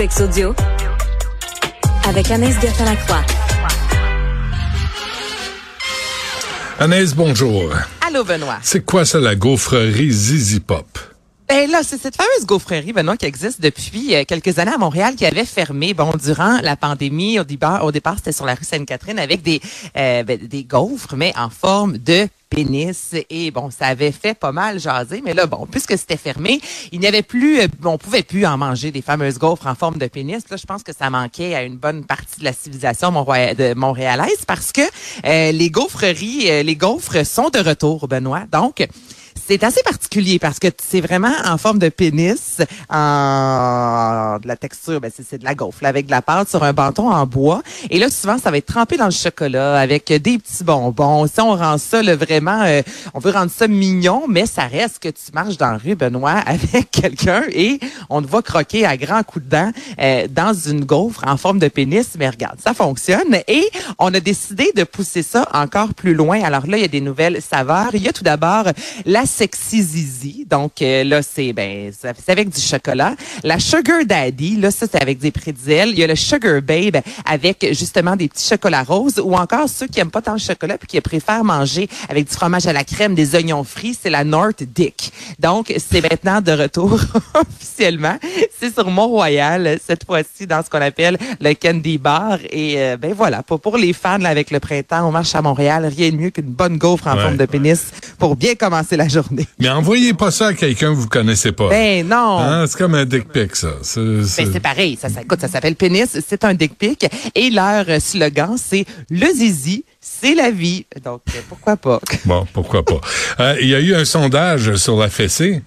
Sex Audio avec Anaïs Gertin-Lacroix. Anaïs, bonjour. Allô, Benoît. C'est quoi ça, la gaufrerie Zizi Pop? Ben là, c'est cette fameuse gaufrerie, Benoît, qui existe depuis euh, quelques années à Montréal, qui avait fermé, bon, durant la pandémie. Au départ, au départ c'était sur la rue Sainte-Catherine avec des, euh, ben, des gaufres, mais en forme de pénis. Et bon, ça avait fait pas mal jaser, mais là, bon, puisque c'était fermé, il n'y avait plus, euh, on pouvait plus en manger des fameuses gaufres en forme de pénis. Là, je pense que ça manquait à une bonne partie de la civilisation de montréalaise parce que les gaufreries, les gaufres sont de retour, Benoît. Donc, c'est assez particulier parce que c'est vraiment en forme de pénis, en de la texture, ben c'est de la gaufre, avec de la pâte sur un bâton en bois. Et là, souvent, ça va être trempé dans le chocolat avec des petits bonbons. Si on rend ça là, vraiment, euh, on veut rendre ça mignon, mais ça reste que tu marches dans la rue, Benoît, avec quelqu'un et on te voit croquer à grands coups de dents euh, dans une gaufre en forme de pénis. Mais regarde, ça fonctionne. Et on a décidé de pousser ça encore plus loin. Alors là, il y a des nouvelles saveurs. Il y a tout d'abord la Sexy Zizi. Donc euh, là, c'est ben c'est avec du chocolat. La Sugar Daddy, là, ça c'est avec des prétzels. Il y a le Sugar Babe avec justement des petits chocolats roses ou encore ceux qui aiment pas tant le chocolat puis qui préfèrent manger avec du fromage à la crème, des oignons frits, c'est la North Dick. Donc c'est maintenant de retour officiellement. C'est sur Mont-Royal cette fois-ci dans ce qu'on appelle le Candy Bar et euh, ben voilà, pour, pour les fans là, avec le printemps, on marche à Montréal, rien de mieux qu'une bonne gaufre en forme de pénis pour bien commencer la journée. Mais envoyez pas ça à quelqu'un que vous connaissez pas. Ben non. Hein, c'est comme un dick pic, ça. Ben, c'est pareil. Ça, ça, écoute, ça s'appelle pénis. C'est un dick pic. Et leur slogan, c'est le zizi. C'est la vie. Donc, pourquoi pas? Bon, pourquoi pas. Euh, il y a eu un sondage sur la fessée.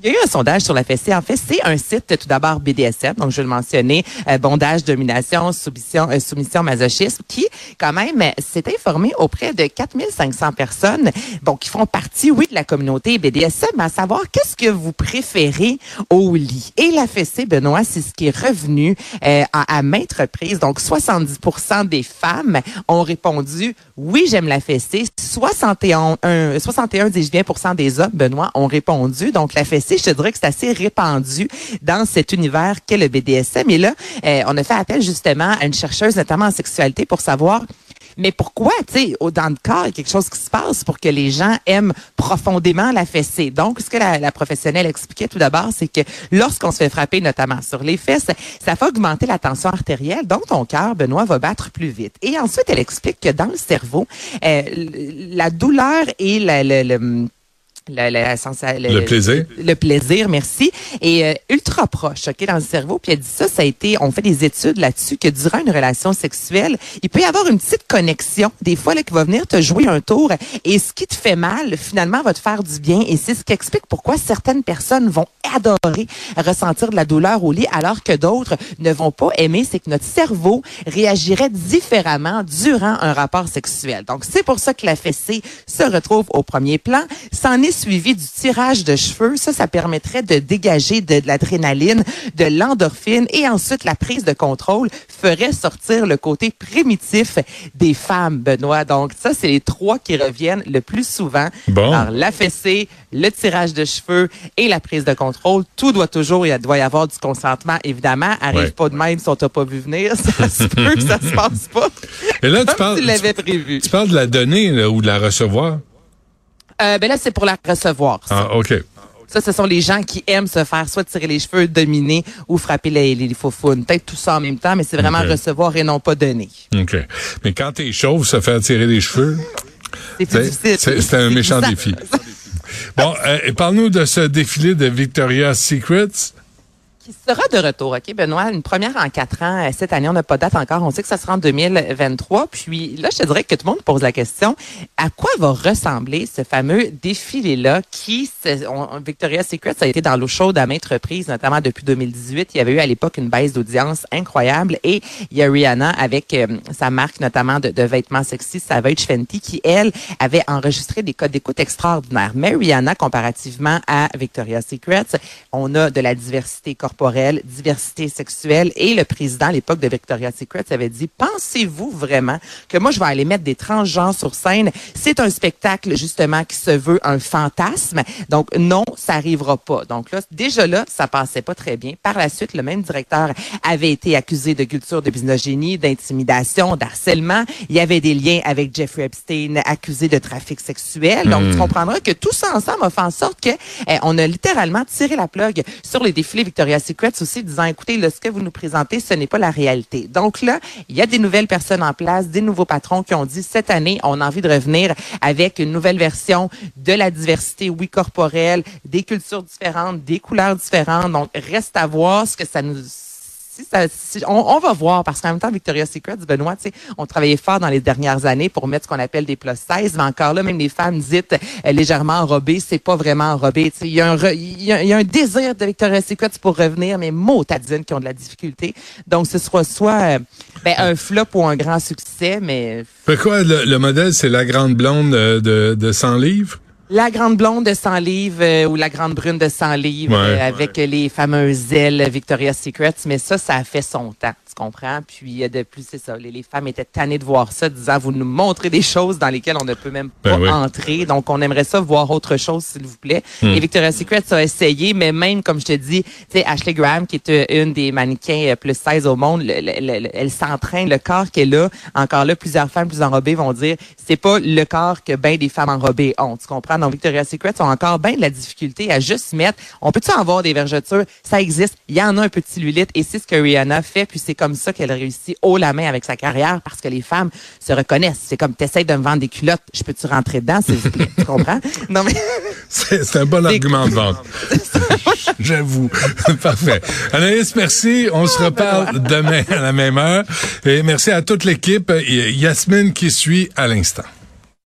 Il y a eu un sondage sur la fessée. En fait, c'est un site tout d'abord BDSM, donc je vais le mentionner, euh, bondage, domination, soumission, euh, soumission, masochisme, qui quand même s'est informé auprès de 4500 personnes, bon, qui font partie, oui, de la communauté BDSM, à savoir qu'est-ce que vous préférez au lit? Et la fessée, Benoît, c'est ce qui est revenu euh, à, à maintes reprises. Donc, 70% des femmes ont répondu oui, j'aime la fessée. 61, 61 dis des hommes, Benoît, ont répondu. Donc, la fessée je te dirais que c'est assez répandu dans cet univers qu'est le BDSM. Et là, euh, on a fait appel justement à une chercheuse, notamment en sexualité, pour savoir mais pourquoi, tu sais, dans le corps, il y a quelque chose qui se passe pour que les gens aiment profondément la fessée. Donc, ce que la, professionnelle expliquait tout d'abord, c'est que lorsqu'on se fait frapper, notamment sur les fesses, ça fait augmenter la tension artérielle, donc ton cœur, Benoît, va battre plus vite. Et ensuite, elle explique que dans le cerveau, euh, la douleur et la, le plaisir. Le, plaisir, merci. Et euh, ultra proche, OK, dans le cerveau. Puis elle dit ça, ça a été, on fait des études là-dessus, que durant une relation sexuelle, il peut y avoir une petite connexion, des fois, là, qui va venir te jouer un tour. Et ce qui te fait mal, finalement, va te faire du bien. Et c'est ce qui explique pourquoi certaines personnes vont adorer ressentir de la douleur au lit, alors que d'autres ne vont pas aimer. C'est que notre cerveau réagirait différemment durant un rapport sexuel. Donc, c'est pour ça que la fessée se retrouve au premier plan. C'en est suivi du tirage de cheveux. Ça, ça permettrait de dégager de, l'adrénaline, de l'endorphine et ensuite la prise de contrôle ferait sortir le côté primitif des femmes, Benoît. Donc, ça, c'est les trois qui reviennent le plus souvent. Bon. Alors, la fessée, le tirage de cheveux et la prise de contrôle. Tout doit toujours, il doit y avoir du consentement, évidemment. Arrive pas de même si on t'a pas vu venir. Ça se peut que ça se passe pas. Et là, tu parles, tu l'avais prévu. Tu parles de la donner ou de la recevoir? Euh, ben là, c'est pour la recevoir. Ah, OK. Ça, ce sont les gens qui aiment se faire soit tirer les cheveux, dominer ou frapper les, les, Peut-être tout ça en même temps, mais c'est vraiment recevoir et non pas donner. OK. Mais quand t'es chauve, se faire tirer les cheveux, c'est un méchant défi. bon, euh, parle-nous de ce défilé de Victoria's Secrets qui sera de retour, OK, Benoît? Une première en quatre ans. Euh, cette année, on n'a pas de date encore. On sait que ça sera en 2023. Puis là, je te dirais que tout le monde pose la question, à quoi va ressembler ce fameux défilé-là qui, on, Victoria's Secret, ça a été dans l'eau chaude à maintes reprises, notamment depuis 2018. Il y avait eu à l'époque une baisse d'audience incroyable. Et il y a Rihanna avec euh, sa marque notamment de, vêtements sexy, Savage Fenty, qui, elle, avait enregistré des codes d'écoute extraordinaires. Mais Rihanna, comparativement à Victoria's Secret, on a de la diversité corporelle corporelle, diversité sexuelle. Et le président à l'époque de Victoria's Secret avait dit, pensez-vous vraiment que moi, je vais aller mettre des transgenres sur scène? C'est un spectacle, justement, qui se veut un fantasme. Donc, non, ça arrivera pas. Donc là, déjà là, ça passait pas très bien. Par la suite, le même directeur avait été accusé de culture de misogynie, d'intimidation, d'harcèlement. Il y avait des liens avec Jeffrey Epstein, accusé de trafic sexuel. Donc, tu hmm. comprendras que tout ça ensemble a fait en sorte que eh, on a littéralement tiré la plug sur les défilés Victoria's Secret aussi, disant, écoutez, vous nous présentez, ce n'est pas la réalité. Donc là, il y a des nouvelles personnes en place, des nouveaux patrons qui ont dit, cette année, on a envie de revenir avec une nouvelle version de la diversité, oui, corporelle, des cultures différentes, des couleurs différentes. Donc, reste à voir ce que ça nous on, va voir, parce qu'en même temps, Victoria's Secret, Benoît, tu sais, on travaillait fort dans les dernières années pour mettre ce qu'on appelle des plus size, mais encore là, même les femmes dites euh, légèrement enrobées, c'est pas vraiment enrobé. Il y, a un, désir de Victoria's Secret pour revenir, mais mots tadine qui ont de la difficulté. Donc, ce sera soit euh, ben, un flop ou un grand succès, mais... Pourquoi le, modèle, c'est la grande blonde euh, de, de 100 livres? La grande blonde de 100 livres euh, ou la grande brune de 100 livres euh, avec les fameuses ailes Victoria's Secret, mais ça, ça a fait son temps comprends? Puis euh, de plus, c'est ça. Les, femmes étaient tannées de voir ça, disant vous nous montrez des choses dans lesquelles on ne peut même ben pas entrer. Donc, on aimerait ça voir autre chose, s'il vous plaît. Hmm. Et Victoria's Secret a essayé, mais même, comme je te dis, tu sais, Ashley Graham, qui est euh, une des mannequins euh, plus 16 au monde, elle s'entraîne, le corps qu'elle a. Encore là, plusieurs femmes plus enrobées vont dire c'est pas le corps que ben des femmes enrobées ont. Tu comprends? Donc, Victoria's Secret ont encore bien de la difficulté à juste mettre, on peut-tu avoir des vergetures? Ça existe. Il y en a un petit cellulite et c'est ce que Rihanna fait. Puis c'est comme ça qu'elle réussit haut la main avec sa carrière parce que les femmes se reconnaissent. C'est comme, t'essayes de me vendre des culottes, je peux-tu rentrer dedans, s'il vous plaît? tu comprends? Non, mais. C'est un bon argument de vente. J'avoue. Parfait. Anaïs, merci. On se ah, ben reparle demain à la même heure. Et merci à toute l'équipe. Yasmine qui suit à l'instant.